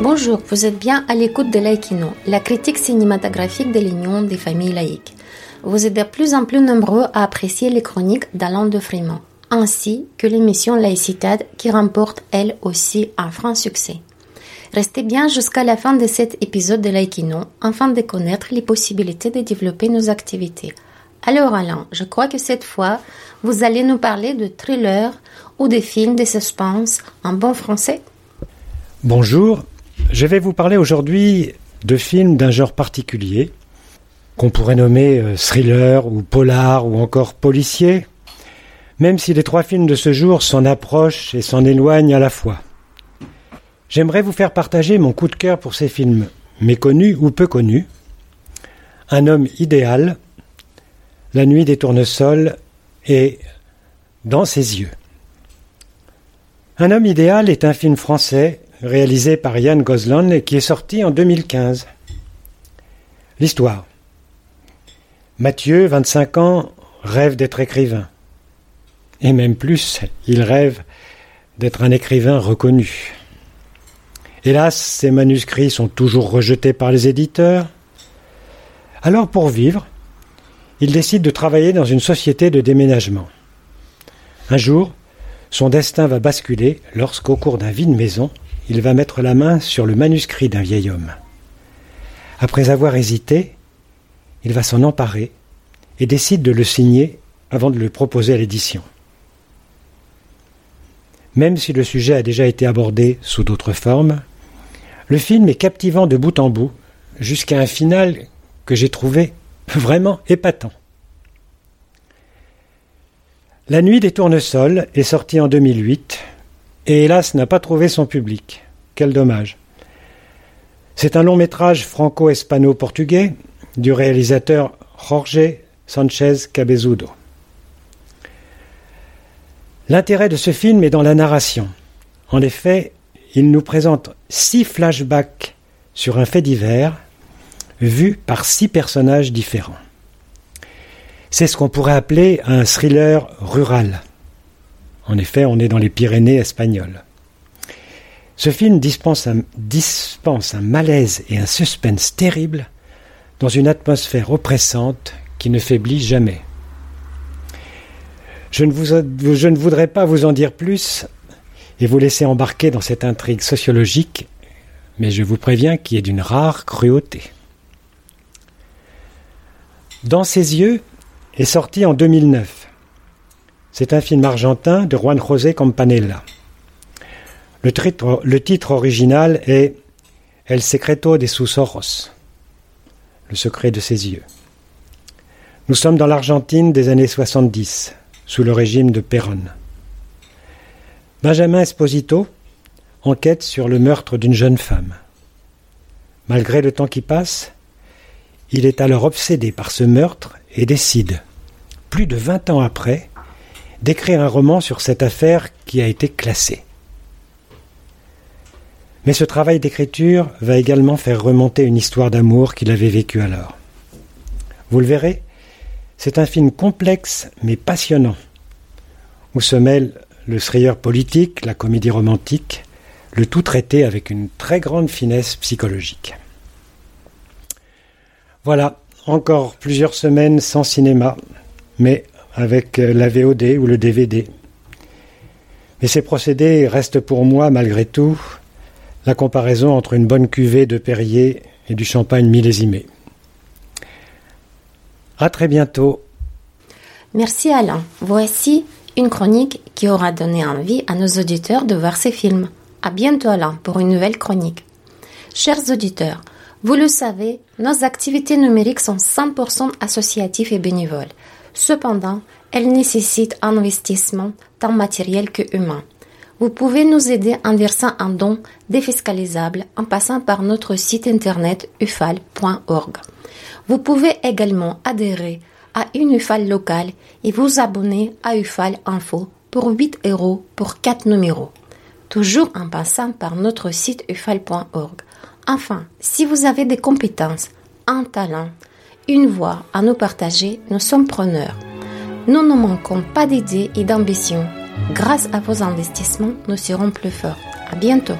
Bonjour, vous êtes bien à l'écoute de Laïkino, la critique cinématographique de l'Union des familles laïques. Vous êtes de plus en plus nombreux à apprécier les chroniques d'Alain de Frémont, ainsi que l'émission Laïcitade qui remporte elle aussi un franc succès. Restez bien jusqu'à la fin de cet épisode de Laïkino afin de connaître les possibilités de développer nos activités. Alors Alain, je crois que cette fois, vous allez nous parler de thrillers ou des films de suspense en bon français Bonjour, je vais vous parler aujourd'hui de films d'un genre particulier, qu'on pourrait nommer euh, thriller ou polar ou encore policier, même si les trois films de ce jour s'en approchent et s'en éloignent à la fois. J'aimerais vous faire partager mon coup de cœur pour ces films méconnus ou peu connus. Un homme idéal, La nuit des tournesols et Dans ses yeux. Un homme idéal est un film français réalisé par Yann Gozlan et qui est sorti en 2015. L'histoire. Mathieu, 25 ans, rêve d'être écrivain. Et même plus, il rêve d'être un écrivain reconnu. Hélas, ses manuscrits sont toujours rejetés par les éditeurs. Alors pour vivre, il décide de travailler dans une société de déménagement. Un jour, son destin va basculer lorsqu'au cours d'un vide maison, il va mettre la main sur le manuscrit d'un vieil homme. Après avoir hésité, il va s'en emparer et décide de le signer avant de le proposer à l'édition. Même si le sujet a déjà été abordé sous d'autres formes, le film est captivant de bout en bout, jusqu'à un final que j'ai trouvé vraiment épatant. La nuit des tournesols est sorti en 2008 et hélas n'a pas trouvé son public. Quel dommage. C'est un long métrage franco-espano-portugais du réalisateur Jorge Sanchez Cabezudo. L'intérêt de ce film est dans la narration. En effet, il nous présente six flashbacks sur un fait divers, vus par six personnages différents. C'est ce qu'on pourrait appeler un thriller rural. En effet, on est dans les Pyrénées espagnoles. Ce film dispense un, malaise et un suspense terrible dans une atmosphère oppressante qui ne faiblit jamais. Je ne, vous, je ne voudrais pas vous en dire plus et vous laisser embarquer dans cette intrigue sociologique, mais je vous préviens qu'il est d'une rare cruauté. Dans ses yeux est sorti en 2009. C'est un film argentin de Juan José Campanella. Le titre, original est El secreto de sus ojos, le secret de ses yeux. Nous sommes dans l'Argentine des années 70, sous le régime de Perón. Benjamin Esposito enquête sur le meurtre d'une jeune femme. Malgré le temps qui passe, il est alors obsédé par ce meurtre et décide, plus de vingt ans après, d'écrire un roman sur cette affaire qui a été classée. Mais ce travail d'écriture va également faire remonter une histoire d'amour qu'il avait vécue alors. Vous le verrez, c'est un film complexe mais passionnant, où se mêle le thriller politique, la comédie romantique, le tout traité avec une très grande finesse psychologique. Voilà, encore plusieurs semaines sans cinéma, mais avec la VOD ou le DVD. Mais ces procédés restent pour moi, malgré tout, la comparaison entre une bonne cuvée de Perrier et du champagne millésimé. À très bientôt. Merci Alain. Voici une chronique qui aura donné envie à nos auditeurs de voir ces films. À bientôt Alain pour une nouvelle chronique. Chers auditeurs, vous le savez, nos activités numériques sont 100% associatives et bénévoles. Cependant, elles nécessitent un investissement tant matériel que humain. Vous pouvez nous aider en versant un don défiscalisable en passant par notre site internet ufal.org. Vous pouvez également adhérer à une UFAL locale et vous abonner à UFAL Info pour 8 euros pour 4 numéros. Toujours en passant par notre site ufal.org. Enfin, si vous avez des compétences, un talent, une voix à nous partager, nous sommes preneurs. Nous ne manquons pas d'idées et d'ambitions. Grâce à vos investissements, nous serons plus forts. À bientôt.